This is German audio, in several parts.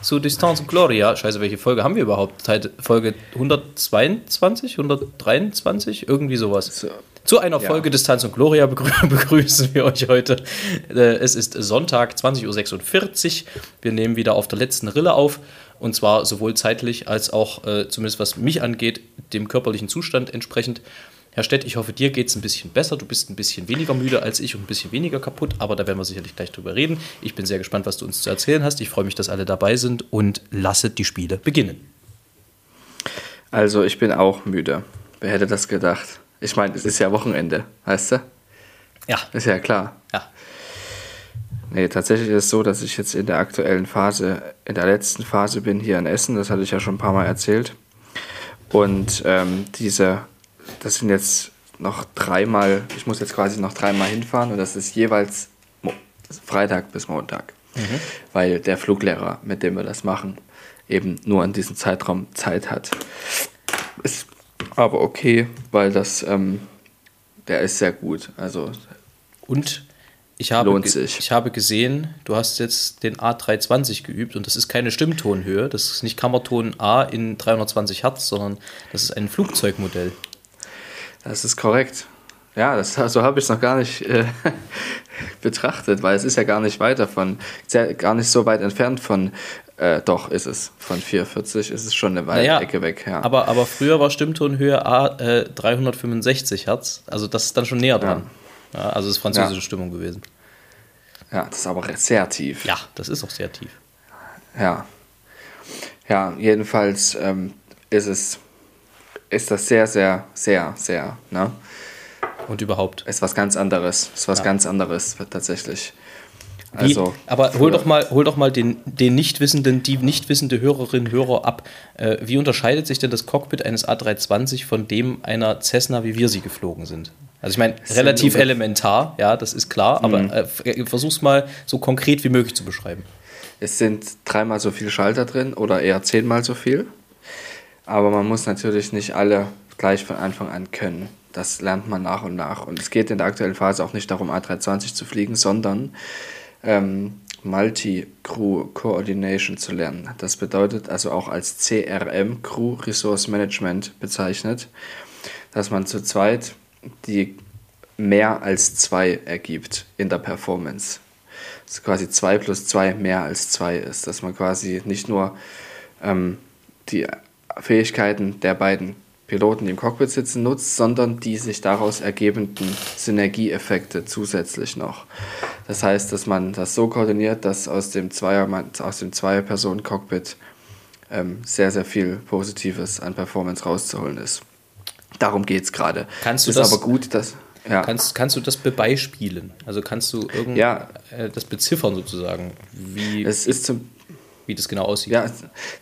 zu Distanz und Gloria. Scheiße, welche Folge haben wir überhaupt? Folge 122, 123, irgendwie sowas. So. Zu einer ja. Folge Distanz und Gloria begrü begrüßen wir euch heute. Äh, es ist Sonntag, 20.46 Uhr. Wir nehmen wieder auf der letzten Rille auf. Und zwar sowohl zeitlich als auch, äh, zumindest was mich angeht, dem körperlichen Zustand entsprechend. Herr Stett, ich hoffe, dir geht es ein bisschen besser. Du bist ein bisschen weniger müde als ich und ein bisschen weniger kaputt, aber da werden wir sicherlich gleich drüber reden. Ich bin sehr gespannt, was du uns zu erzählen hast. Ich freue mich, dass alle dabei sind und lasse die Spiele beginnen. Also, ich bin auch müde. Wer hätte das gedacht? Ich meine, es ist ja Wochenende, weißt du? Ja. Ist ja klar. Ja. Nee, tatsächlich ist es so, dass ich jetzt in der aktuellen Phase, in der letzten Phase bin hier in Essen. Das hatte ich ja schon ein paar Mal erzählt. Und ähm, diese das sind jetzt noch dreimal, ich muss jetzt quasi noch dreimal hinfahren und das ist jeweils Freitag bis Montag. Mhm. Weil der Fluglehrer, mit dem wir das machen, eben nur an diesem Zeitraum Zeit hat. Ist aber okay, weil das, ähm, der ist sehr gut. Also und ich habe, ich habe gesehen, du hast jetzt den A320 geübt und das ist keine Stimmtonhöhe, das ist nicht Kammerton A in 320 Hertz, sondern das ist ein Flugzeugmodell. Das ist korrekt. Ja, das, so habe ich es noch gar nicht äh, betrachtet, weil es ist ja gar nicht weiter von, sehr, gar nicht so weit entfernt von, äh, doch ist es, von 440 ist es schon eine weite naja, Ecke weg. Ja. Aber, aber früher war Stimmtonhöhe A äh, 365 Hertz, also das ist dann schon näher dran. Ja. Ja, also ist französische ja. Stimmung gewesen. Ja, das ist aber sehr tief. Ja, das ist auch sehr tief. Ja. Ja, jedenfalls ähm, ist es ist das sehr, sehr, sehr, sehr, ne? Und überhaupt. Ist was ganz anderes. Ist was ja. ganz anderes tatsächlich. Also, wie, aber hol doch mal, hol doch mal den, den nicht wissenden, die nicht wissende Hörerin, Hörer ab. Äh, wie unterscheidet sich denn das Cockpit eines A320 von dem einer Cessna, wie wir sie geflogen sind? Also ich meine, relativ elementar, ja, das ist klar, aber mhm. äh, versuch's mal so konkret wie möglich zu beschreiben. Es sind dreimal so viele Schalter drin oder eher zehnmal so viel. Aber man muss natürlich nicht alle gleich von Anfang an können. Das lernt man nach und nach. Und es geht in der aktuellen Phase auch nicht darum, A320 zu fliegen, sondern ähm, Multi-Crew Coordination zu lernen. Das bedeutet also auch als CRM, Crew Resource Management bezeichnet, dass man zu zweit die mehr als zwei ergibt in der Performance. Dass quasi zwei plus zwei mehr als zwei ist. Dass man quasi nicht nur ähm, die Fähigkeiten der beiden Piloten, die im Cockpit sitzen, nutzt, sondern die sich daraus ergebenden Synergieeffekte zusätzlich noch. Das heißt, dass man das so koordiniert, dass aus dem Zweier, aus dem Zweier-Personen-Cockpit ähm, sehr, sehr viel Positives an Performance rauszuholen ist. Darum geht es gerade. Kannst du ist das, aber gut, dass. Ja. Kannst, kannst du das bebeispielen? Also kannst du irgendwie ja. Äh, das beziffern sozusagen? Wie es ist zum, wie das genau aussieht. Ja,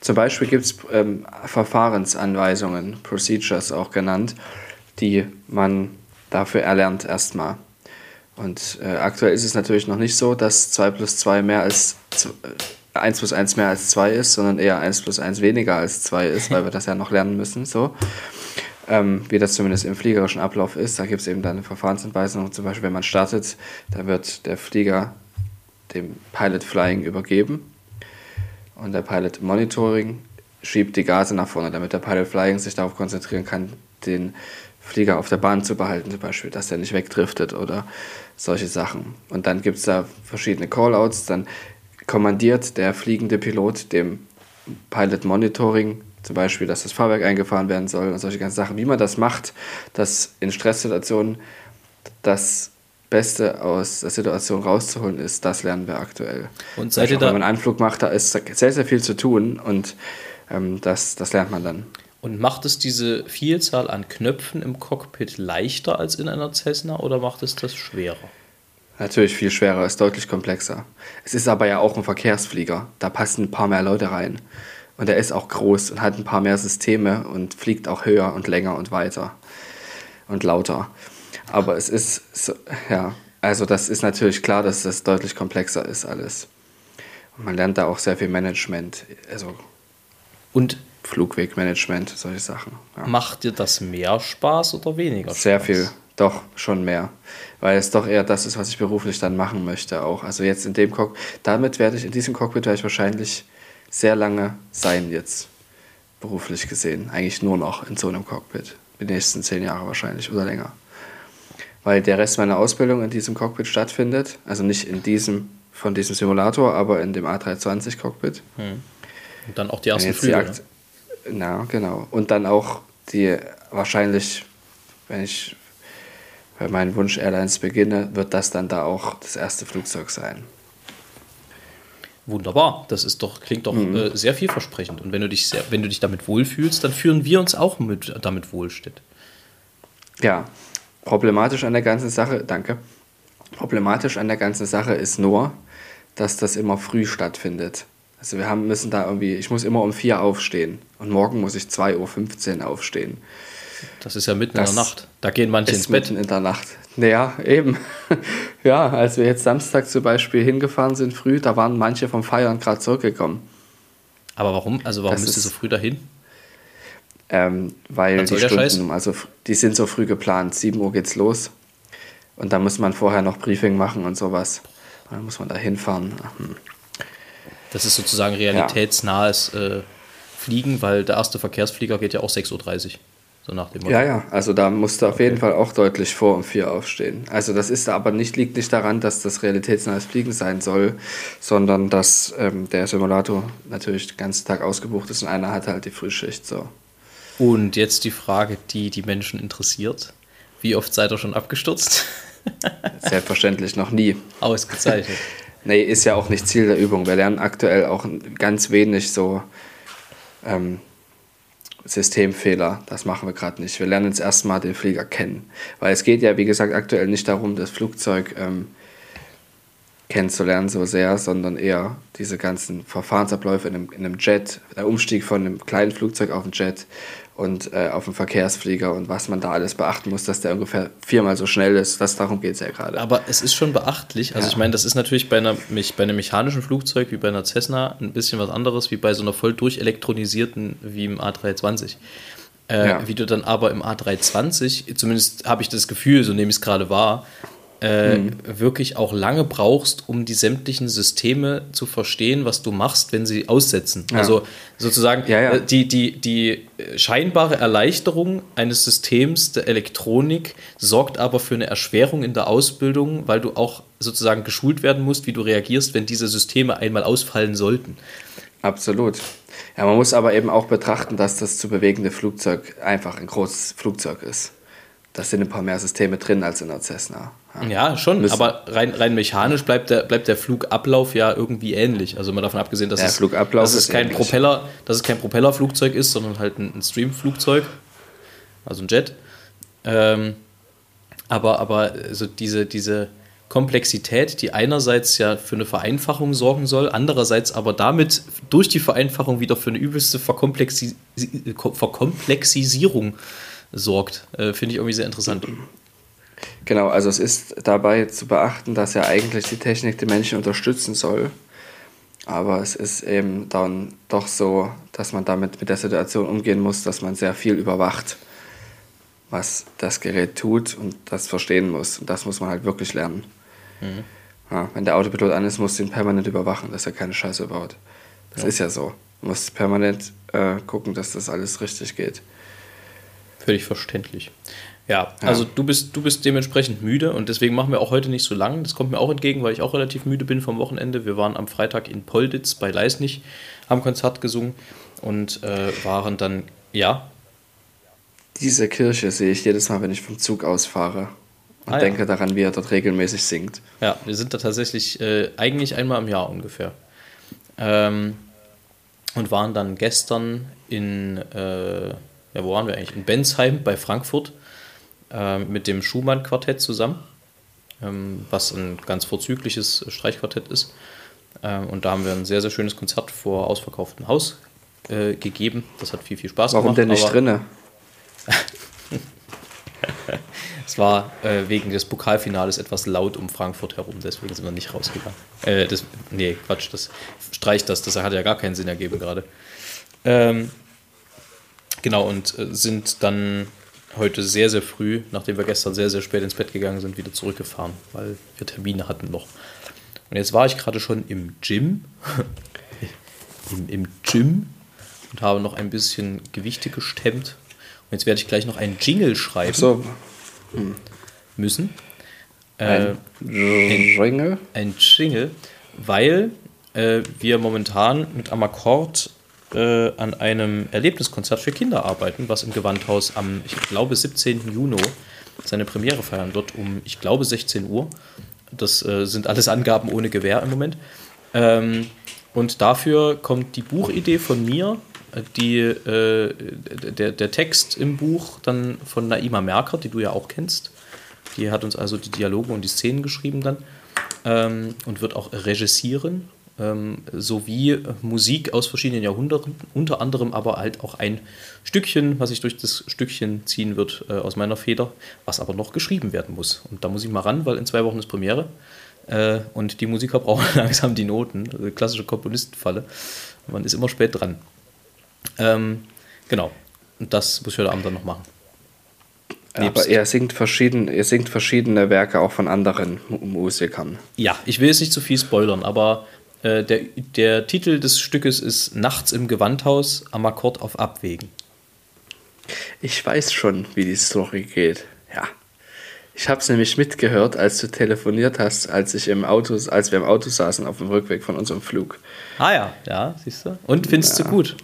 zum Beispiel gibt es ähm, Verfahrensanweisungen, Procedures auch genannt, die man dafür erlernt erstmal. Und äh, aktuell ist es natürlich noch nicht so, dass 2 plus 2 mehr als 1 äh, plus 1 mehr als 2 ist, sondern eher 1 plus 1 weniger als 2 ist, weil wir das ja noch lernen müssen. So. Ähm, wie das zumindest im fliegerischen Ablauf ist. Da gibt es eben dann eine Verfahrensanweisung. Zum Beispiel, wenn man startet, da wird der Flieger dem Pilot Flying übergeben und der Pilot Monitoring schiebt die Gase nach vorne, damit der Pilot Flying sich darauf konzentrieren kann, den Flieger auf der Bahn zu behalten, zum Beispiel, dass er nicht wegdriftet oder solche Sachen. Und dann gibt es da verschiedene Callouts, dann kommandiert der fliegende Pilot dem Pilot Monitoring zum Beispiel, dass das Fahrwerk eingefahren werden soll und solche ganzen Sachen. Wie man das macht, dass in Stresssituationen das Beste aus der Situation rauszuholen ist, das lernen wir aktuell. Und seid ihr da, wenn man einen Anflug macht, da ist sehr, sehr viel zu tun und ähm, das, das lernt man dann. Und macht es diese Vielzahl an Knöpfen im Cockpit leichter als in einer Cessna oder macht es das schwerer? Natürlich viel schwerer, ist deutlich komplexer. Es ist aber ja auch ein Verkehrsflieger, da passen ein paar mehr Leute rein. Und er ist auch groß und hat ein paar mehr Systeme und fliegt auch höher und länger und weiter und lauter. Aber es ist, so, ja, also das ist natürlich klar, dass das deutlich komplexer ist alles. Und man lernt da auch sehr viel Management, also Und Flugwegmanagement, solche Sachen. Ja. macht dir das mehr Spaß oder weniger Spaß? Sehr viel, doch, schon mehr. Weil es doch eher das ist, was ich beruflich dann machen möchte auch. Also jetzt in dem Cockpit, damit werde ich, in diesem Cockpit werde ich wahrscheinlich sehr lange sein jetzt, beruflich gesehen. Eigentlich nur noch in so einem Cockpit. Die nächsten zehn Jahre wahrscheinlich oder länger. Weil der Rest meiner Ausbildung in diesem Cockpit stattfindet. Also nicht in diesem, von diesem Simulator, aber in dem A320 Cockpit. Und dann auch die ersten jetzt die Flüge. Akt Na, genau. Und dann auch die wahrscheinlich, wenn ich bei meinen Wunsch Airlines beginne, wird das dann da auch das erste Flugzeug sein. Wunderbar, das ist doch, klingt doch Mhm. äh, sehr vielversprechend. Und wenn du dich sehr, wenn du dich damit wohlfühlst, dann führen wir uns auch mit, damit wohl. Ja, problematisch an der ganzen Sache, danke. Problematisch an der ganzen Sache ist nur, dass das immer früh stattfindet. Also wir haben, müssen da irgendwie, ich muss immer um vier aufstehen und morgen muss ich 2.15 Uhr aufstehen. Das ist ja mitten Das in der Nacht. Da gehen manche ins Ist Bett. mitten in der Nacht. Ja, eben. ja, als wir jetzt Samstag zum Beispiel hingefahren sind früh, da waren manche vom Feiern gerade zurückgekommen. Aber warum? Also warum Das bist du ist- so früh dahin? Ähm, weil die? Stunden, also die sind so früh geplant. 7 Uhr geht's los. Und da muss man vorher noch Briefing machen und sowas. Und dann muss man da hinfahren. Hm. Das ist sozusagen realitätsnahes äh, Fliegen, weil der erste Verkehrsflieger geht ja auch 6.30 Uhr. So nach dem Motto. Ja, ja, also da musst du auf jeden Fall auch deutlich vor um 4 aufstehen. Also das ist aber nicht, liegt nicht daran, dass das realitätsnahes Fliegen sein soll, sondern dass ähm, der Simulator natürlich den ganzen Tag ausgebucht ist und einer hat halt die Frühschicht so. Und jetzt die Frage, die die Menschen interessiert. Wie oft seid ihr schon abgestürzt? Selbstverständlich noch nie. Ausgezeichnet. Nee, ist ja auch nicht Ziel der Übung. Wir lernen aktuell auch ganz wenig so ähm, Systemfehler. Das machen wir gerade nicht. Wir lernen jetzt erstmal den Flieger kennen. Weil es geht ja, wie gesagt, aktuell nicht darum, das Flugzeug ähm, kennenzulernen so sehr, sondern eher diese ganzen Verfahrensabläufe in einem, in einem Jet, der Umstieg von einem kleinen Flugzeug auf ein Jet und äh, auf einen Verkehrsflieger und was man da alles beachten muss, dass der ungefähr viermal so schnell ist. Das, darum geht es ja gerade. Aber es ist schon beachtlich. Also Ja. ich meine, das ist natürlich bei, einer, bei einem mechanischen Flugzeug wie bei einer Cessna ein bisschen was anderes, wie bei so einer voll durchelektronisierten wie im A320. Äh, Ja. Wie du dann aber im A320, zumindest habe ich das Gefühl, so nehme ich es gerade wahr, äh, Mhm. wirklich auch lange brauchst, um die sämtlichen Systeme zu verstehen, was du machst, wenn sie aussetzen. Ja. Also sozusagen Ja, ja. äh, die, die, die scheinbare Erleichterung eines Systems der Elektronik sorgt aber für eine Erschwerung in der Ausbildung, weil du auch sozusagen geschult werden musst, wie du reagierst, wenn diese Systeme einmal ausfallen sollten. Absolut. Ja, man muss aber eben auch betrachten, dass das zu bewegende Flugzeug einfach ein großes Flugzeug ist. Da sind ein paar mehr Systeme drin als in der Cessna. Ja, schon, Müssen. aber rein, rein mechanisch bleibt der, bleibt der Flugablauf ja irgendwie ähnlich. Also mal davon abgesehen, dass, Der es, Flugablauf dass es kein ähnlich. Propeller, dass es kein Propellerflugzeug ist, sondern halt ein, ein Streamflugzeug, also ein Jet. Ähm, aber aber also diese, diese Komplexität, die einerseits ja für eine Vereinfachung sorgen soll, andererseits aber damit durch die Vereinfachung wieder für eine übelste Verkomplexi Verkomplexisierung sorgt, äh, finde ich irgendwie sehr interessant. Genau, also es ist dabei zu beachten, dass ja eigentlich die Technik die Menschen unterstützen soll. Aber es ist eben dann doch so, dass man damit mit der Situation umgehen muss, dass man sehr viel überwacht, was das Gerät tut und das verstehen muss. Und das muss man halt wirklich lernen. Ja, wenn der Autopilot an ist, musst du ihn permanent überwachen, dass er keine Scheiße baut. Das ist ja so. Du musst permanent äh, gucken, dass das alles richtig geht. Völlig verständlich. Ja, also du bist, du bist dementsprechend müde und deswegen machen wir auch heute nicht so lang. Das kommt mir auch entgegen, weil ich auch relativ müde bin vom Wochenende. Wir waren am Freitag in Polditz bei Leisnich, haben Konzert gesungen und äh, waren dann, ja, Diese Kirche sehe ich jedes Mal, wenn ich vom Zug ausfahre und Ah, ja. denke daran, wie er dort regelmäßig singt. ja, wir sind da tatsächlich äh, eigentlich einmal im Jahr ungefähr. Ähm, und waren dann gestern in, äh, ja, wo waren wir eigentlich? In Bensheim bei Frankfurt ähm, mit dem Schumann-Quartett zusammen, ähm, was ein ganz vorzügliches Streichquartett ist. Ähm, und da haben wir ein sehr, sehr schönes Konzert vor ausverkauftem Haus äh, gegeben. Das hat viel, viel Spaß Warum gemacht. denn nicht drinne? Es war äh, wegen des Pokalfinales etwas laut um Frankfurt herum, deswegen sind wir nicht rausgegangen. Äh, das, nee, Quatsch, das streicht das, das hat ja gar keinen Sinn ergeben gerade. Ähm, genau, und äh, sind dann heute sehr, sehr früh, nachdem wir gestern sehr, sehr spät ins Bett gegangen sind, wieder zurückgefahren, weil wir Termine hatten noch. Und jetzt war ich gerade schon im Gym, im, im Gym und habe noch ein bisschen Gewichte gestemmt. Und jetzt werde ich gleich noch einen Jingle schreiben So, müssen. Äh, ein Ringe. ein Jingle, weil äh, wir momentan mit Amakord äh, an einem Erlebniskonzert für Kinder arbeiten, was im Gewandhaus am, ich glaube, 17. Juni seine Premiere feiern wird, um, ich glaube, 16 Uhr. Das äh, sind alles Angaben ohne Gewähr im Moment. Ähm, und dafür kommt die Buchidee von mir, äh, die, äh, der, der Text im Buch dann von Naima Merker, die du ja auch kennst. Die hat uns also die Dialoge und die Szenen geschrieben dann ähm, und wird auch regissieren, ähm, sowie Musik aus verschiedenen Jahrhunderten, unter anderem aber halt auch ein Stückchen, was sich durch das Stückchen ziehen wird äh, aus meiner Feder, was aber noch geschrieben werden muss. Und da muss ich mal ran, weil in zwei Wochen ist Premiere äh, und die Musiker brauchen langsam die Noten, also klassische Komponistenfalle. Man ist immer spät dran. Ähm, genau, und das muss ich heute Abend dann noch machen. Aber er singt, verschieden, er singt verschiedene Werke auch von anderen Mu- Musikern. Ja, ich will jetzt nicht zu viel spoilern, aber äh, der, der Titel des Stückes ist Nachts im Gewandhaus am Akkord auf Abwägen. Ich weiß schon, wie die Story geht. Ja. Ich habe es nämlich mitgehört, als du telefoniert hast, als ich im Auto, als wir im Auto saßen auf dem Rückweg von unserem Flug. Ah ja, ja, siehst du. Und findest du gut?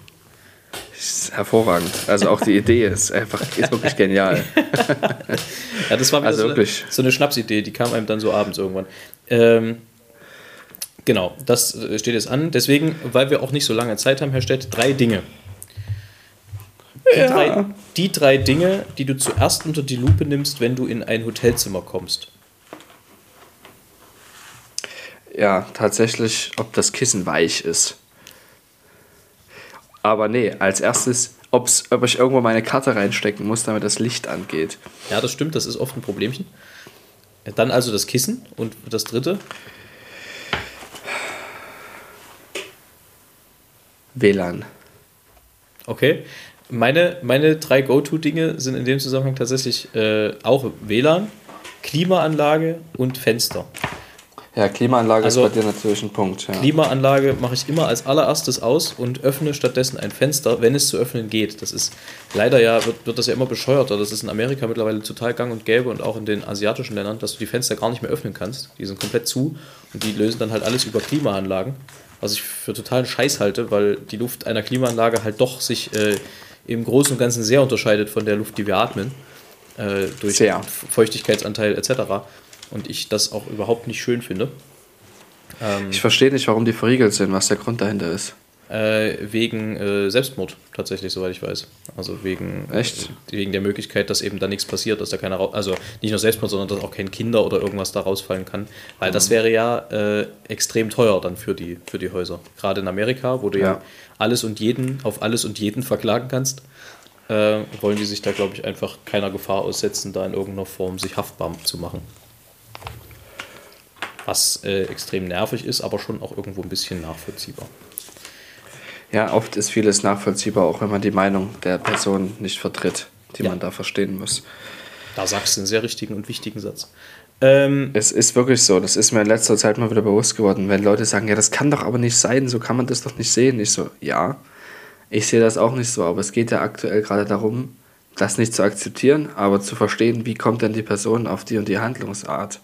Ist hervorragend. Also auch die Idee ist einfach ist wirklich genial. Ja, das war Also so, eine, wirklich. so eine Schnapsidee, die kam einem dann so abends irgendwann. Ähm, genau, das äh, steht jetzt an. Deswegen, weil wir auch nicht so lange Zeit haben, Herr Stett, drei Dinge. Die, drei, die drei Dinge, die du zuerst unter die Lupe nimmst, wenn du in ein Hotelzimmer kommst. Ja, tatsächlich, ob das Kissen weich ist. Aber nee, als erstes, ob's, ob ich irgendwo meine Karte reinstecken muss, damit das Licht angeht. Ja, das stimmt, das ist oft ein Problemchen. Dann also das Kissen und das dritte. WLAN. Okay. Meine, meine drei Go-To-Dinge sind in dem Zusammenhang tatsächlich äh, auch WLAN, Klimaanlage und Fenster. Ja, Klimaanlage Also- ist bei dir natürlich ein Punkt. Ja. Klimaanlage mache ich immer als allererstes aus und öffne stattdessen ein Fenster, wenn es zu öffnen geht. Das ist leider ja, wird, wird das ja immer bescheuerter. Das ist in Amerika mittlerweile total gang und gäbe und auch in den asiatischen Ländern, dass du die Fenster gar nicht mehr öffnen kannst. Die sind komplett zu und die lösen dann halt alles über Klimaanlagen. Was ich für totalen Scheiß halte, weil die Luft einer Klimaanlage halt doch sich äh, im Großen und Ganzen sehr unterscheidet von der Luft, die wir atmen. Äh, durch Sehr. Feuchtigkeitsanteil etc. Und ich das auch überhaupt nicht schön finde. Ähm, Ich verstehe nicht, warum die verriegelt sind, was der Grund dahinter ist. Äh, wegen äh, Selbstmord, tatsächlich, soweit ich weiß. Also wegen, Echt? Äh, wegen der Möglichkeit, dass eben da nichts passiert, dass da keiner also nicht nur Selbstmord, sondern dass auch kein Kinder oder irgendwas da rausfallen kann. Weil das wäre ja äh, extrem teuer dann für die, für die Häuser. Gerade in Amerika, wo du ja. Ja. alles und jeden auf alles und jeden verklagen kannst, äh, wollen die sich da, glaube ich, einfach keiner Gefahr aussetzen, da in irgendeiner Form sich haftbar zu machen. Was äh, extrem nervig ist, aber schon auch irgendwo ein bisschen nachvollziehbar. Ja, oft ist vieles nachvollziehbar, auch wenn man die Meinung der Person nicht vertritt, die Ja. man da verstehen muss. Da sagst du einen sehr richtigen und wichtigen Satz. Ähm, Es ist wirklich so, das ist mir in letzter Zeit mal wieder bewusst geworden, wenn Leute sagen, ja, das kann doch aber nicht sein, so kann man das doch nicht sehen. Ich so, ja, ich sehe das auch nicht so, aber es geht ja aktuell gerade darum, das nicht zu akzeptieren, aber zu verstehen, wie kommt denn die Person auf die und die Handlungsart.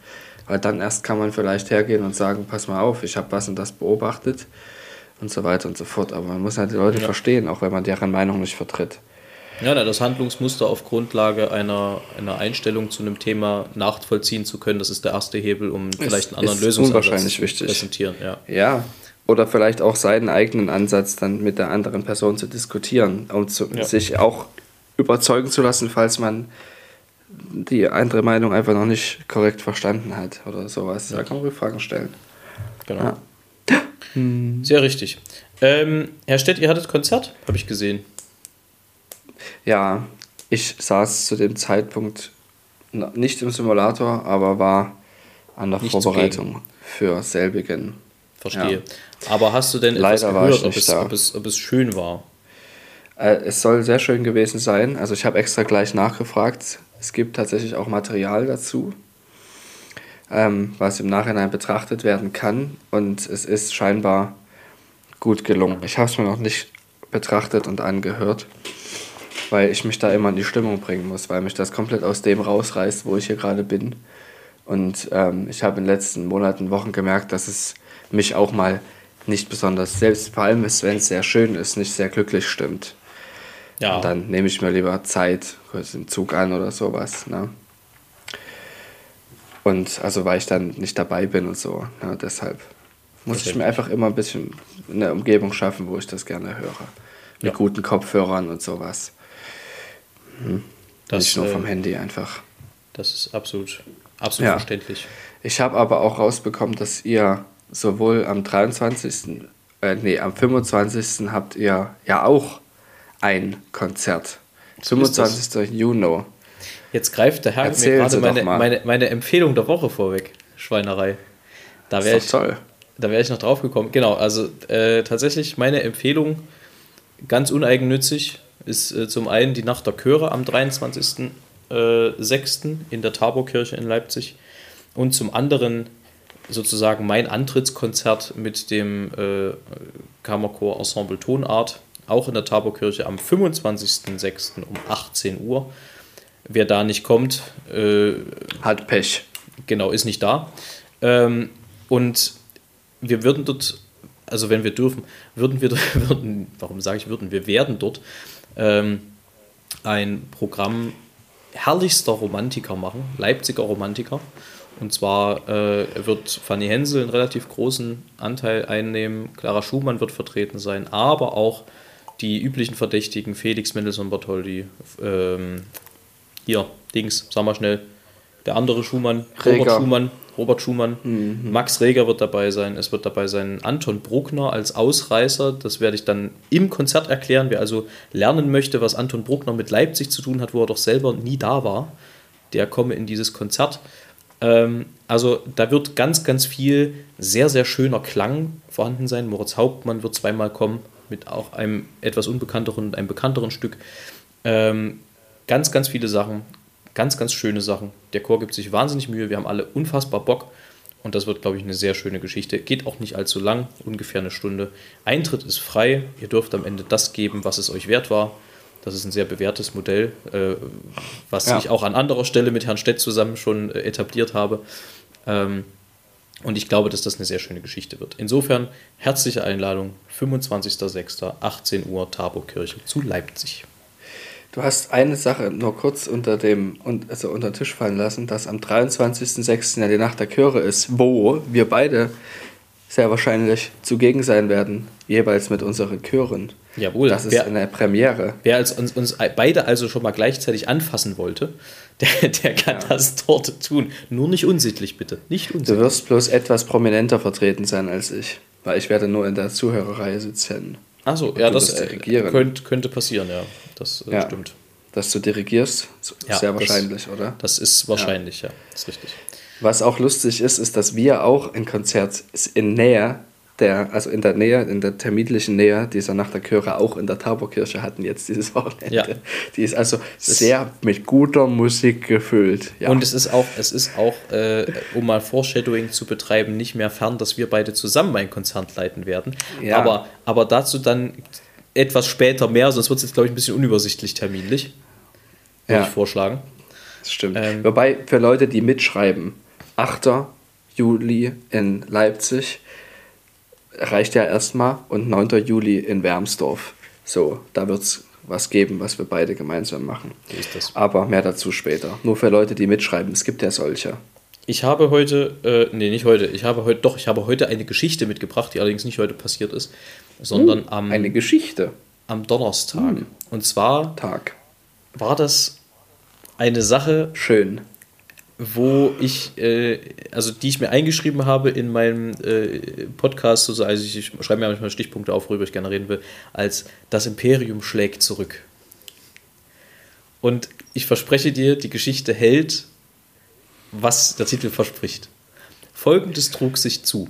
Weil dann erst kann man vielleicht hergehen und sagen, pass mal auf, ich habe was und das beobachtet und so weiter und so fort. Aber man muss halt die Leute Ja. verstehen, auch wenn man deren Meinung nicht vertritt. ja, das Handlungsmuster auf Grundlage einer, einer Einstellung zu einem Thema nachvollziehen zu können, das ist der erste Hebel, um vielleicht einen anderen Lösungsansatz zu präsentieren. Ja. Ja, oder vielleicht auch seinen eigenen Ansatz dann mit der anderen Person zu diskutieren, um zu, Ja. sich auch überzeugen zu lassen, falls man die andere Meinung einfach noch nicht korrekt verstanden hat oder sowas. Da kann man Rückfragen stellen. Genau. Ja. Sehr richtig. Ähm, Herr Stett, ihr hattet Konzert, habe ich gesehen. Ja, ich saß zu dem Zeitpunkt nicht im Simulator, aber war an der Nicht Vorbereitung für selbigen. Verstehe. Aber hast du denn Leider war ich ob, es, ob, es, ob es schön war? Äh, es soll sehr schön gewesen sein. Also ich habe extra gleich nachgefragt. Es gibt tatsächlich auch Material dazu, ähm, was im Nachhinein betrachtet werden kann. Und es ist scheinbar gut gelungen. Ich habe es mir noch nicht betrachtet und angehört, weil ich mich da immer in die Stimmung bringen muss, weil mich das komplett aus dem rausreißt, wo ich hier gerade bin. Und ähm, ich habe in den letzten Monaten, Wochen gemerkt, dass es mich auch mal nicht besonders, selbst vor allem wenn es sehr schön ist, nicht sehr glücklich stimmt. Ja. Und dann nehme ich mir lieber Zeit, kurz den Zug an oder sowas. Ne? Und also weil ich dann nicht dabei bin und so. Ne? Deshalb muss ich mir einfach immer ein bisschen eine Umgebung schaffen, wo ich das gerne höre. Mit Ja. guten Kopfhörern und sowas. das, nicht nur vom äh, Handy einfach. das ist absolut, absolut Ja. verständlich. Ich habe aber auch rausbekommen, dass ihr sowohl am 23. Äh, nee, am 25. habt ihr ja auch ein Konzert. So ist das. 25. Juni. Jetzt greift der Herr mir Erzählen gerade Sie doch meine, meine, meine Empfehlung der Woche vorweg. Schweinerei. Da wäre Ist ich, toll. da wäre ich noch drauf gekommen. Genau, also äh, tatsächlich meine Empfehlung, ganz uneigennützig, ist äh, zum einen die Nacht der Chöre am 23.06. Äh, in der Taborkirche in Leipzig und zum anderen sozusagen mein Antrittskonzert mit dem äh, Kammerchor Ensemble Tonart, auch in der Taborkirche am 25.06. um 18 Uhr. Wer da nicht kommt, äh, Hat Pech. genau, ist nicht da. Ähm, und wir würden dort, also wenn wir dürfen, würden wir, dort- würden, warum sage ich würden, wir werden dort ähm, ein Programm herrlichster Romantiker machen, Leipziger Romantiker. Und zwar äh, wird Fanny Hensel einen relativ großen Anteil einnehmen, Clara Schumann wird vertreten sein, aber auch die üblichen Verdächtigen, Felix Mendelssohn Bartholdy, ähm, hier, Dings, sag mal schnell, der andere Schumann, Robert Reger. Schumann, Robert Schumann, Max Reger wird dabei sein, es wird dabei sein Anton Bruckner als Ausreißer, das werde ich dann im Konzert erklären, wer also lernen möchte, was Anton Bruckner mit Leipzig zu tun hat, wo er doch selber nie da war, der komme in dieses Konzert. Ähm, also da wird ganz, ganz viel sehr, sehr schöner Klang vorhanden sein. Moritz Hauptmann wird zweimal kommen mit auch einem etwas unbekannteren und einem bekannteren Stück. Ähm, ganz, ganz viele Sachen, ganz, ganz schöne Sachen. Der Chor gibt sich wahnsinnig Mühe, wir haben alle unfassbar Bock und das wird, glaube ich, eine sehr schöne Geschichte. Geht auch nicht allzu lang, ungefähr eine Stunde. Eintritt ist frei, ihr dürft am Ende das geben, was es euch wert war. Das ist ein sehr bewährtes Modell, äh, was Ja. ich auch an anderer Stelle mit Herrn Stett zusammen schon äh, etabliert habe. Ähm, und ich glaube, dass das eine sehr schöne Geschichte wird. Insofern herzliche Einladung, 25.06., 18 Uhr, Taborkirche zu Leipzig. Du hast eine Sache nur kurz unter dem und also unter den Tisch fallen lassen, dass am 23.06. ja die Nacht der Chöre ist, wo wir beide sehr wahrscheinlich zugegen sein werden, jeweils mit unseren Chören. Jawohl, Das ist wer- eine Premiere. Wer als uns, uns beide also schon mal gleichzeitig anfassen wollte, der, der kann das dort tun. Nur nicht unsittlich, bitte. Nicht Du unsittlich. wirst bloß etwas prominenter vertreten sein als ich, weil ich werde nur in der Zuhörerreihe sitzen. Achso, ja, du das äh, könnte, könnte passieren, ja. Das äh, Ja. stimmt. Dass du dirigierst, Ja, sehr das- wahrscheinlich, oder? Das ist wahrscheinlich, ja. Das ist richtig. Was auch lustig ist, ist, dass wir auch ein Konzert in Nähe der, also in der Nähe, in der terminlichen Nähe dieser Nacht der Chöre auch in der Taborkirche hatten jetzt dieses Wochenende. Ja. Die ist also sehr mit guter Musik gefüllt. Ja. Und es ist auch, es ist auch, äh, um mal Foreshadowing zu betreiben, nicht mehr fern, dass wir beide zusammen ein Konzert leiten werden. Ja. Aber, aber dazu dann etwas später mehr, sonst wird es jetzt, glaube ich, ein bisschen unübersichtlich terminlich. Würde Ja. ich vorschlagen. Das stimmt. Ähm, Wobei, für Leute, die mitschreiben, 8. Juli in Leipzig reicht ja erstmal und 9. Juli in Wermsdorf. So, da wird es was geben, was wir beide gemeinsam machen. So ist das. Aber mehr dazu später. Nur für Leute, die mitschreiben. Es gibt ja solche. Ich habe heute, äh, nee, nicht heute, ich habe heute, doch, ich habe heute eine Geschichte mitgebracht, die allerdings nicht heute passiert ist, sondern am, Eine Geschichte. am Donnerstag. Und zwar Tag. war das eine Sache, Schön. wo ich, äh, also die ich mir eingeschrieben habe in meinem äh, Podcast, also ich, ich schreibe mir manchmal Stichpunkte auf, worüber ich gerne reden will, als das Imperium schlägt zurück. Und ich verspreche dir, die Geschichte hält, was der Titel verspricht. Folgendes trug sich zu.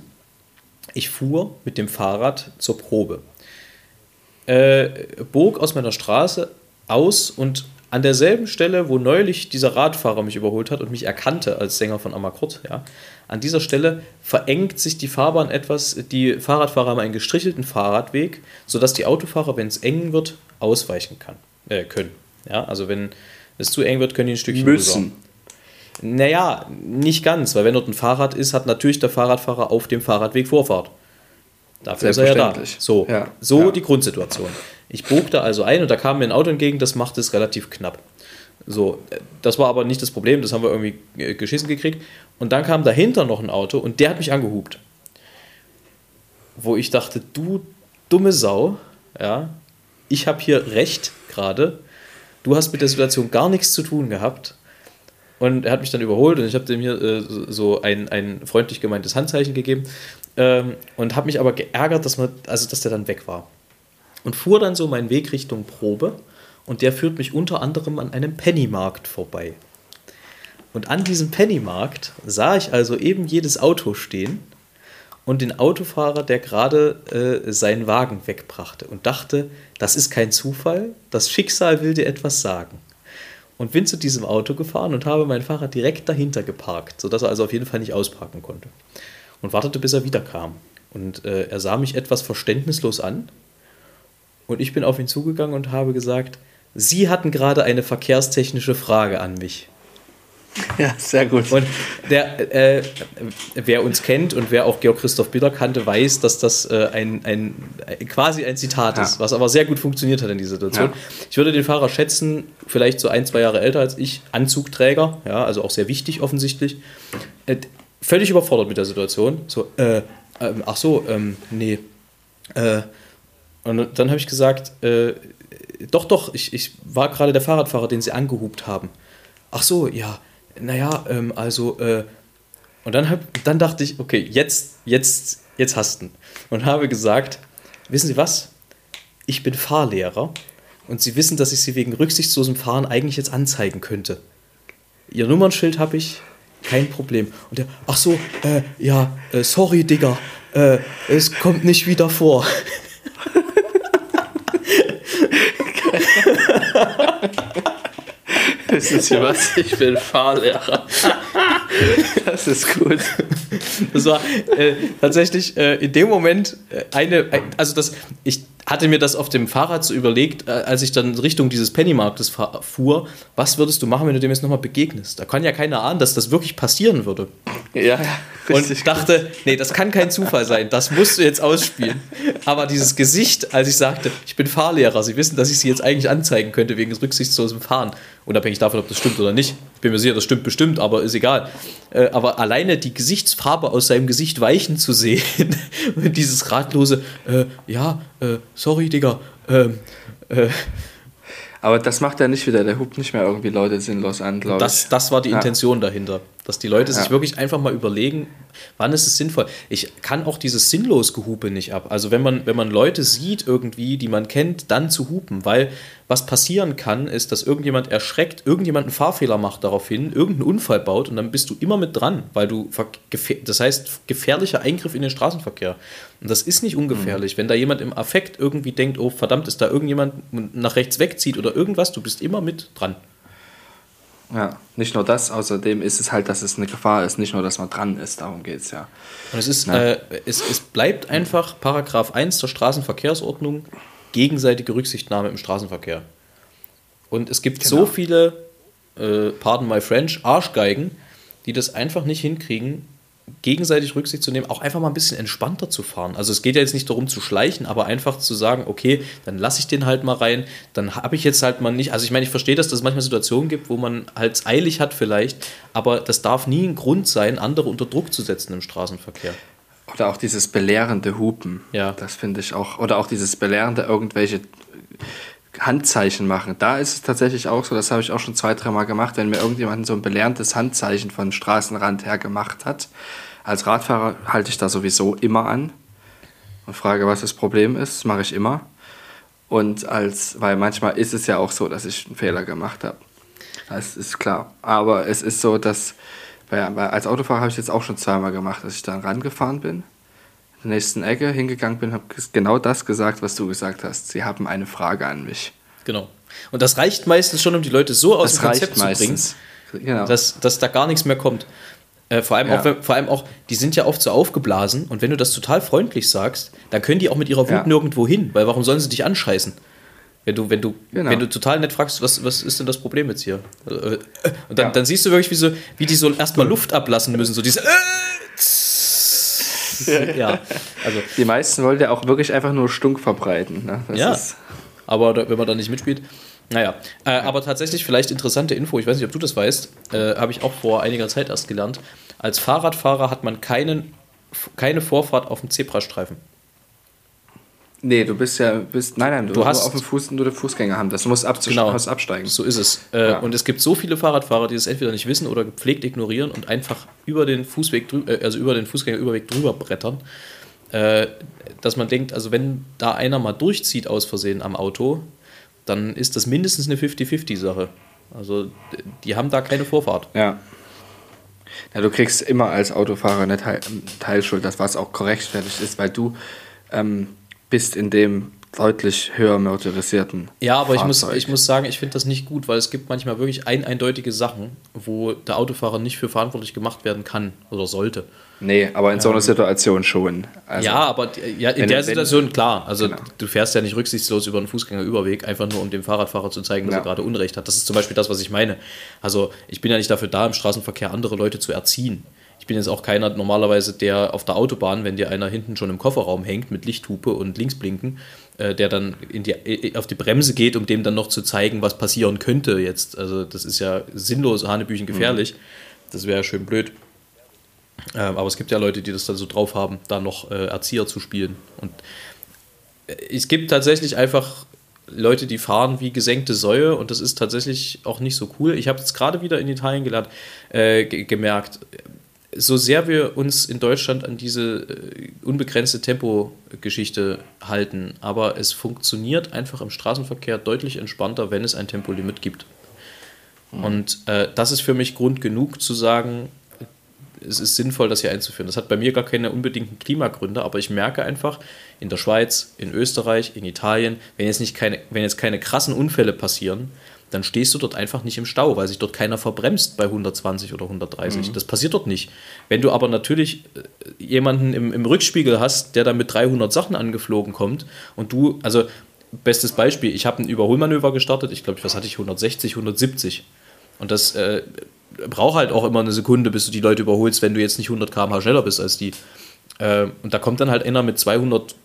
Ich fuhr mit dem Fahrrad zur Probe, äh, bog aus meiner Straße aus und an derselben Stelle, wo neulich dieser Radfahrer mich überholt hat und mich erkannte als Sänger von Amakurt, ja, an dieser Stelle verengt sich die Fahrbahn etwas. Die Fahrradfahrer haben einen gestrichelten Fahrradweg, sodass die Autofahrer, wenn es eng wird, ausweichen kann, äh, können. Ja, also wenn es zu eng wird, können die ein Stückchen Müssen. Naja, nicht ganz, weil wenn dort ein Fahrrad ist, hat natürlich der Fahrradfahrer auf dem Fahrradweg Vorfahrt. Dafür ist er ja da. So, Ja, so ja. die Grundsituation. Ich bog da also ein und da kam mir ein Auto entgegen, das machte es relativ knapp. So, das war aber nicht das Problem, das haben wir irgendwie äh, geschissen gekriegt. Und dann kam dahinter noch ein Auto und der hat mich angehupt. Wo ich dachte, du dumme Sau, ja, ich habe hier recht gerade. Du hast mit der Situation gar nichts zu tun gehabt. Und er hat mich dann überholt und ich habe dem hier äh, so ein, ein freundlich gemeintes Handzeichen gegeben ähm, und habe mich aber geärgert, dass, man, also, dass der dann weg war. Und fuhr dann so meinen Weg Richtung Probe und der führt mich unter anderem an einem Pennymarkt vorbei. Und an diesem Pennymarkt sah ich also eben jedes Auto stehen und den Autofahrer, der gerade äh, seinen Wagen wegbrachte und dachte, das ist kein Zufall, das Schicksal will dir etwas sagen. Und bin zu diesem Auto gefahren und habe mein Fahrrad direkt dahinter geparkt, sodass er also auf jeden Fall nicht ausparken konnte. Und wartete, bis er wiederkam. Und äh, er sah mich etwas verständnislos an. Und ich bin auf ihn zugegangen und habe gesagt, Sie hatten gerade eine verkehrstechnische Frage an mich. Ja, sehr gut. Und der, äh, wer uns kennt und wer auch Georg Christoph Bitter kannte, weiß, dass das äh, ein, ein, quasi ein Zitat Ja. ist, was aber sehr gut funktioniert hat in dieser Situation. Ja. Ich würde den Fahrer schätzen, vielleicht so ein, zwei Jahre älter als ich, Anzugträger, ja, also auch sehr wichtig offensichtlich. Äh, völlig überfordert mit der Situation. So, äh, ähm, ach so, ähm, nee. Äh, und dann habe ich gesagt, äh, doch, doch, ich, ich war gerade der Fahrradfahrer, den sie angehupt haben. Ach so, ja, naja, ähm, also, äh, und dann, hab, dann dachte ich, okay, jetzt, jetzt, jetzt hast du Und habe gesagt, wissen Sie was? Ich bin Fahrlehrer und Sie wissen, dass ich Sie wegen rücksichtslosem Fahren eigentlich jetzt anzeigen könnte. Ihr Nummernschild habe ich, kein Problem. Und der, ach so, äh, ja, äh, sorry, Digga, äh, es kommt nicht wieder vor. Wissen Sie was? Ich bin Fahrlehrer. Das ist gut. Das war äh, tatsächlich äh, in dem Moment äh, eine, ein, also das, ich hatte mir das auf dem Fahrrad so überlegt, äh, als ich dann Richtung dieses Pennymarktes fuhr, was würdest du machen, wenn du dem jetzt nochmal begegnest? Da kann ja keiner ahnen, dass das wirklich passieren würde. Ja, Und dachte, nee, das kann kein Zufall sein, das musst du jetzt ausspielen. Aber dieses Gesicht, als ich sagte, ich bin Fahrlehrer, Sie wissen, dass ich Sie jetzt eigentlich anzeigen könnte wegen rücksichtslosem Fahren, unabhängig davon, ob das stimmt oder nicht. Ich bin mir sicher, das stimmt bestimmt, aber ist egal. Äh, aber alleine die Gesichtsfarbe aus seinem Gesicht weichen zu sehen und dieses ratlose, äh, ja, äh, sorry, Digga, ähm, äh, Aber das macht er nicht wieder. Der hupt nicht mehr irgendwie Leute sinnlos an, glaube ich. Das, das war die Ja. Intention dahinter. Dass die Leute sich Ja. wirklich einfach mal überlegen, wann ist es sinnvoll. Ich kann auch dieses sinnlos Gehupe nicht ab. Also wenn man, wenn man Leute sieht irgendwie, die man kennt, dann zu hupen. Weil was passieren kann, ist, dass irgendjemand erschreckt, irgendjemand einen Fahrfehler macht daraufhin, irgendeinen Unfall baut und dann bist du immer mit dran, weil du, das heißt, gefährlicher Eingriff in den Straßenverkehr. Und das ist nicht ungefährlich. Wenn da jemand im Affekt irgendwie denkt, oh verdammt, ist da irgendjemand nach rechts wegzieht oder irgendwas, du bist immer mit dran. Ja, nicht nur das, außerdem ist es halt, dass es eine Gefahr ist, nicht nur, dass man dran ist, darum geht es ja. Und es ist, Ja. äh, es, es bleibt einfach Paragraph 1 der Straßenverkehrsordnung gegenseitige Rücksichtnahme im Straßenverkehr. Und es gibt so Genau. viele, äh, pardon my French, Arschgeigen, die das einfach nicht hinkriegen, gegenseitig Rücksicht zu nehmen, auch einfach mal ein bisschen entspannter zu fahren. Also es geht ja jetzt nicht darum zu schleichen, aber einfach zu sagen, okay, dann lasse ich den halt mal rein, dann habe ich jetzt halt mal nicht, also ich meine, ich verstehe, dass es manchmal Situationen gibt, wo man halt es eilig hat vielleicht, aber das darf nie ein Grund sein, andere unter Druck zu setzen im Straßenverkehr. Oder auch dieses belehrende Hupen. Ja. Das finde ich auch. Oder auch dieses belehrende irgendwelche Handzeichen machen. Da ist es tatsächlich auch so, das habe ich auch schon zwei, dreimal gemacht, wenn mir irgendjemand so ein belerntes Handzeichen von Straßenrand her gemacht hat. Als Radfahrer halte ich da sowieso immer an und frage, was das Problem ist. Das mache ich immer. Und als, weil manchmal ist es ja auch so, dass ich einen Fehler gemacht habe. Das ist klar. Aber es ist so, dass weil, als Autofahrer habe ich jetzt auch schon zweimal gemacht, dass ich dann rangefahren bin, in der nächsten Ecke hingegangen bin, habe genau das gesagt, was du gesagt hast. Sie haben eine Frage an mich. Genau. Und das reicht meistens schon, um die Leute so aus Das dem Konzept zu meistens. bringen, Genau. dass, dass da gar nichts mehr kommt. Äh, vor, allem Ja. auch, vor allem auch, die sind ja oft so aufgeblasen und wenn du das total freundlich sagst, dann können die auch mit ihrer Wut Ja. nirgendwo hin, weil warum sollen sie dich anscheißen? Wenn du, wenn du, Genau. wenn du total nett fragst, was, was ist denn das Problem jetzt hier? Äh, äh, Und dann, Ja. dann siehst du wirklich, wie, so, wie die so erstmal Luft ablassen müssen, so diese. Äh, ja, also Die meisten wollen ja auch wirklich einfach nur Stunk verbreiten. Ne? Ja. ist, Aber da, wenn man da nicht mitspielt. Naja, äh, aber tatsächlich vielleicht interessante Info, ich weiß nicht, ob du das weißt, äh, habe ich auch vor einiger Zeit erst gelernt. Als Fahrradfahrer hat man keinen, keine Vorfahrt auf dem Zebrastreifen. Nee, du bist ja, bist, nein, nein, du, Du hast- auf dem Fuß, nur den Fußgänger haben. Das muss Genau. absteigen. So ist es. Äh, Ja. Und es gibt so viele Fahrradfahrer, die das entweder nicht wissen oder gepflegt ignorieren und einfach über den Fußweg äh, also über den Fußgängerüberweg drüber brettern. Äh, dass man denkt, also wenn da einer mal durchzieht aus Versehen am Auto, dann ist das mindestens eine 50-50-Sache. Also die haben da keine Vorfahrt. Ja. Ja, du kriegst immer als Autofahrer eine Teil, Teilschuld, das was auch gerechtfertigt ist, weil du ähm, bist in dem deutlich höher motorisierten Ja, aber ich muss, ich muss sagen, ich finde das nicht gut, weil es gibt manchmal wirklich ein, eindeutige Sachen, wo der Autofahrer nicht für verantwortlich gemacht werden kann oder sollte. Nee, aber in so einer Situation schon. Also, ja, aber die- ja, in wenn- der wenn- Situation klar. Also Genau. du fährst ja nicht rücksichtslos über einen Fußgängerüberweg, einfach nur um dem Fahrradfahrer zu zeigen, dass Ja. er gerade Unrecht hat. Das ist zum Beispiel das, was ich meine. Also ich bin ja nicht dafür da, im Straßenverkehr andere Leute zu erziehen. Ich bin jetzt auch keiner normalerweise, der auf der Autobahn, wenn dir einer hinten schon im Kofferraum hängt mit Lichthupe und Linksblinken, äh, der dann in die, äh, auf die Bremse geht, um dem dann noch zu zeigen, was passieren könnte jetzt. Also das ist ja sinnlos, Hanebüchen gefährlich. Das wäre ja schön blöd. Ähm, aber es gibt ja Leute, die das dann so drauf haben, da noch äh, Erzieher zu spielen. Und äh, es gibt tatsächlich einfach Leute, die fahren wie gesenkte Säue und das ist tatsächlich auch nicht so cool. Ich habe jetzt gerade wieder in Italien gelernt, äh, ge- gemerkt, so sehr wir uns in Deutschland an diese äh, unbegrenzte Tempogeschichte halten, aber es funktioniert einfach im Straßenverkehr deutlich entspannter, wenn es ein Tempolimit gibt. Und äh, das ist für mich Grund genug zu sagen, es ist sinnvoll, das hier einzuführen. Das hat bei mir gar keine unbedingten Klimagründe, aber ich merke einfach, in der Schweiz, in Österreich, in Italien, wenn jetzt, nicht keine, wenn jetzt keine krassen Unfälle passieren, dann stehst du dort einfach nicht im Stau, weil sich dort keiner verbremst bei 120 oder 130. Das passiert dort nicht. Wenn du aber natürlich äh, jemanden im, im Rückspiegel hast, der dann mit 300 Sachen angeflogen kommt und du, also bestes Beispiel, ich habe ein Überholmanöver gestartet, ich glaube, was hatte ich, 160, 170. Und das äh, braucht halt auch immer eine Sekunde, bis du die Leute überholst, wenn du jetzt nicht 100 km/h schneller bist als die. Äh, und da kommt dann halt einer mit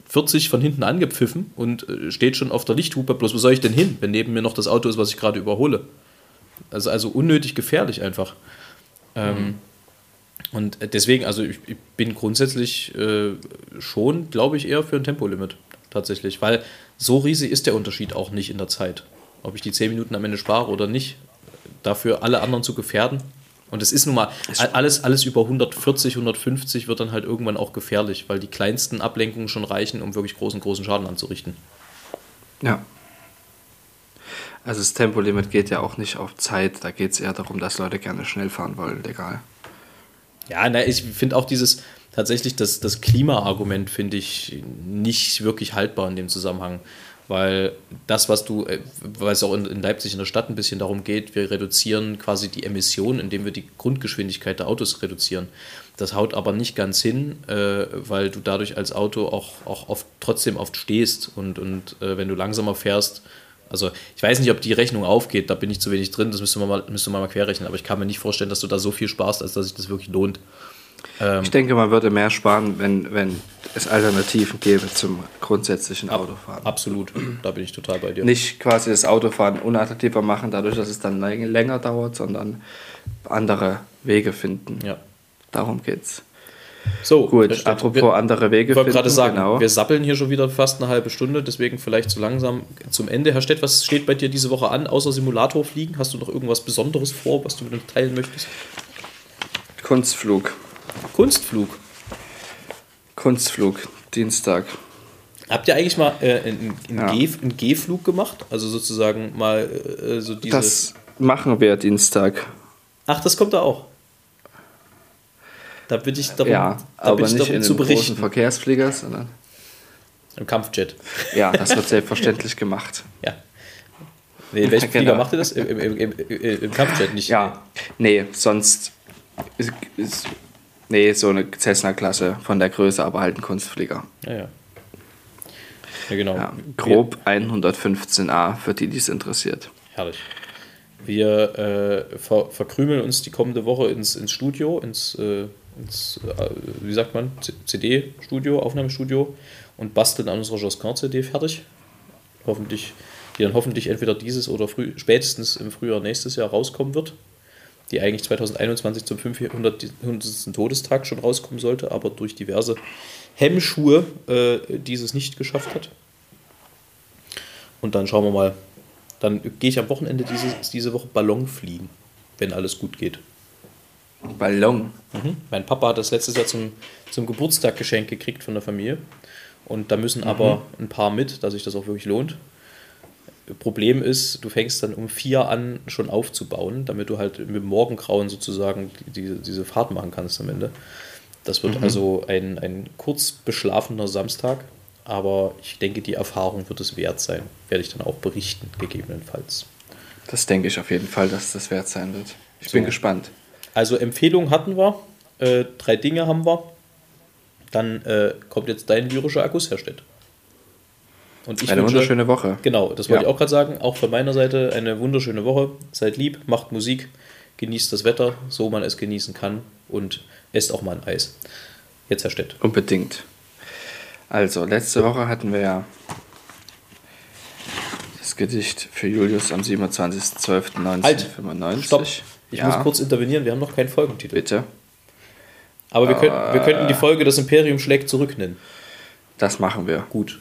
240 von hinten angepfiffen und äh, steht schon auf der Lichthupe. Bloß wo soll ich denn hin, wenn neben mir noch das Auto ist, was ich gerade überhole? Also, also unnötig gefährlich einfach. Ähm, und deswegen, also ich, ich bin grundsätzlich äh, schon, glaube ich, eher für ein Tempolimit tatsächlich, weil so riesig ist der Unterschied auch nicht in der Zeit. Ob ich die 10 Minuten am Ende spare oder nicht, dafür alle anderen zu gefährden. Und es ist nun mal, alles, alles über 140, 150 wird dann halt irgendwann auch gefährlich, weil die kleinsten Ablenkungen schon reichen, um wirklich großen, großen Schaden anzurichten. Ja. Also das Tempolimit geht ja auch nicht auf Zeit, da geht es eher darum, dass Leute gerne schnell fahren wollen, legal. Ja, na, ich finde auch dieses, tatsächlich das, das Klima-Argument finde ich nicht wirklich haltbar in dem Zusammenhang. Weil das, was du, äh, weil es auch in, in Leipzig in der Stadt ein bisschen darum geht, wir reduzieren quasi die Emissionen, indem wir die Grundgeschwindigkeit der Autos reduzieren. Das haut aber nicht ganz hin, äh, weil du dadurch als Auto auch, auch oft, trotzdem oft stehst und, und äh, wenn du langsamer fährst, also ich weiß nicht, ob die Rechnung aufgeht, da bin ich zu wenig drin, das müsste man mal, müsste man mal querrechnen, aber ich kann mir nicht vorstellen, dass du da so viel sparst, als dass sich das wirklich lohnt. Ich denke, man würde mehr sparen, wenn, wenn es Alternativen gäbe zum grundsätzlichen Autofahren. Absolut, da bin ich total bei dir. Nicht quasi das Autofahren unattraktiver machen, dadurch, dass es dann läng- länger dauert, sondern andere Wege finden. Ja. Darum geht's. So, Gut, apropos wir, andere Wege. Ich wollte gerade sagen, genau. wir sappeln hier schon wieder fast eine halbe Stunde, deswegen vielleicht so langsam zum Ende. Herr Stett, was steht bei dir diese Woche an, außer Simulatorfliegen? Hast du noch irgendwas Besonderes vor, was du mit uns teilen möchtest? Kunstflug. Kunstflug. Kunstflug, Dienstag. Habt ihr eigentlich mal äh, einen, einen, Ja. Gehflug gemacht? Also sozusagen mal äh, so diese. Das machen wir Dienstag. Ach, das kommt da auch. Da bitte ich darum, ja, da aber nicht darum in zu einem großen berichten. Verkehrsflieger, sondern Im Kampfjet. ja, das wird selbstverständlich gemacht. Ja. Nee, in welchem Genau. Flieger macht ihr das? Im, im, im, im, Im Kampfjet nicht. Ja, nee, sonst ist, ist nee, so eine Cessna-Klasse von der Größe, aber halt ein Kunstflieger. Ja, ja. Ja, genau. Ja, grob 115a, für die, die es interessiert. Herrlich. Wir äh, ver verkrümeln uns die kommende Woche ins, ins Studio, ins, äh, ins äh, wie sagt man, CD-Studio, Aufnahmestudio und basteln an unserer Josquin-CD fertig. Hoffentlich, die dann hoffentlich entweder dieses oder früh, spätestens im Frühjahr nächstes Jahr rauskommen wird. Die eigentlich 2021 zum 500. 100. Todestag schon rauskommen sollte, aber durch diverse Hemmschuhe äh, dieses nicht geschafft hat. Und dann schauen wir mal. Dann gehe ich am Wochenende diese, diese Woche Ballon fliegen, wenn alles gut geht. Ballon. Mhm. Mein Papa hat das letztes Jahr zum, zum Geburtstag geschenkt gekriegt von der Familie. Und da müssen aber ein paar mit, dass sich das auch wirklich lohnt. Problem ist, du fängst dann um vier an, schon aufzubauen, damit du halt mit dem Morgengrauen sozusagen diese, diese Fahrt machen kannst am Ende. Das wird also ein, ein kurz beschlafener Samstag, aber ich denke, die Erfahrung wird es wert sein. Werde ich dann auch berichten, gegebenenfalls. Das denke ich auf jeden Fall, dass das wert sein wird. Ich So. bin gespannt. Also Empfehlungen hatten wir, äh, drei Dinge haben wir. Dann äh, kommt jetzt dein lyrischer Akkus, Herr Stett. Und ich Eine wünsche- wunderschöne Woche. Genau, das wollte Ja. ich auch gerade sagen. Auch von meiner Seite eine wunderschöne Woche. Seid lieb, macht Musik, genießt das Wetter, so man es genießen kann und esst auch mal ein Eis. Jetzt, Herr Stett. Unbedingt. Also, letzte Woche hatten wir ja das Gedicht für Julius am 27.12.1995. Stopp. Ich ja, muss kurz intervenieren, wir haben noch keinen Folgentitel. bitte. Aber wir, könnten, wir könnten die Folge Das Imperium schlägt zurück nennen. Das machen wir. Gut.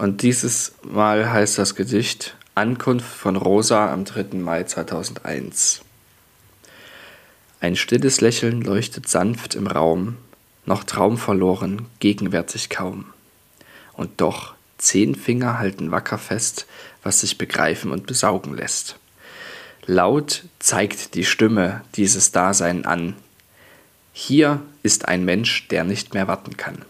Und dieses Mal heißt das Gedicht Ankunft von Rosa am 3. Mai 2001. Ein stilles Lächeln leuchtet sanft im Raum, noch traumverloren, gegenwärtig kaum. Und doch, zehn Finger halten wacker fest, was sich begreifen und besaugen lässt. Laut zeigt die Stimme dieses Dasein an. Hier ist ein Mensch, der nicht mehr warten kann.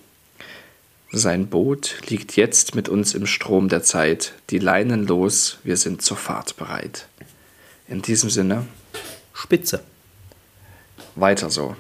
Sein Boot liegt jetzt mit uns im Strom der Zeit, die Leinen los, wir sind zur Fahrt bereit. In diesem Sinne, Spitze. weiter so.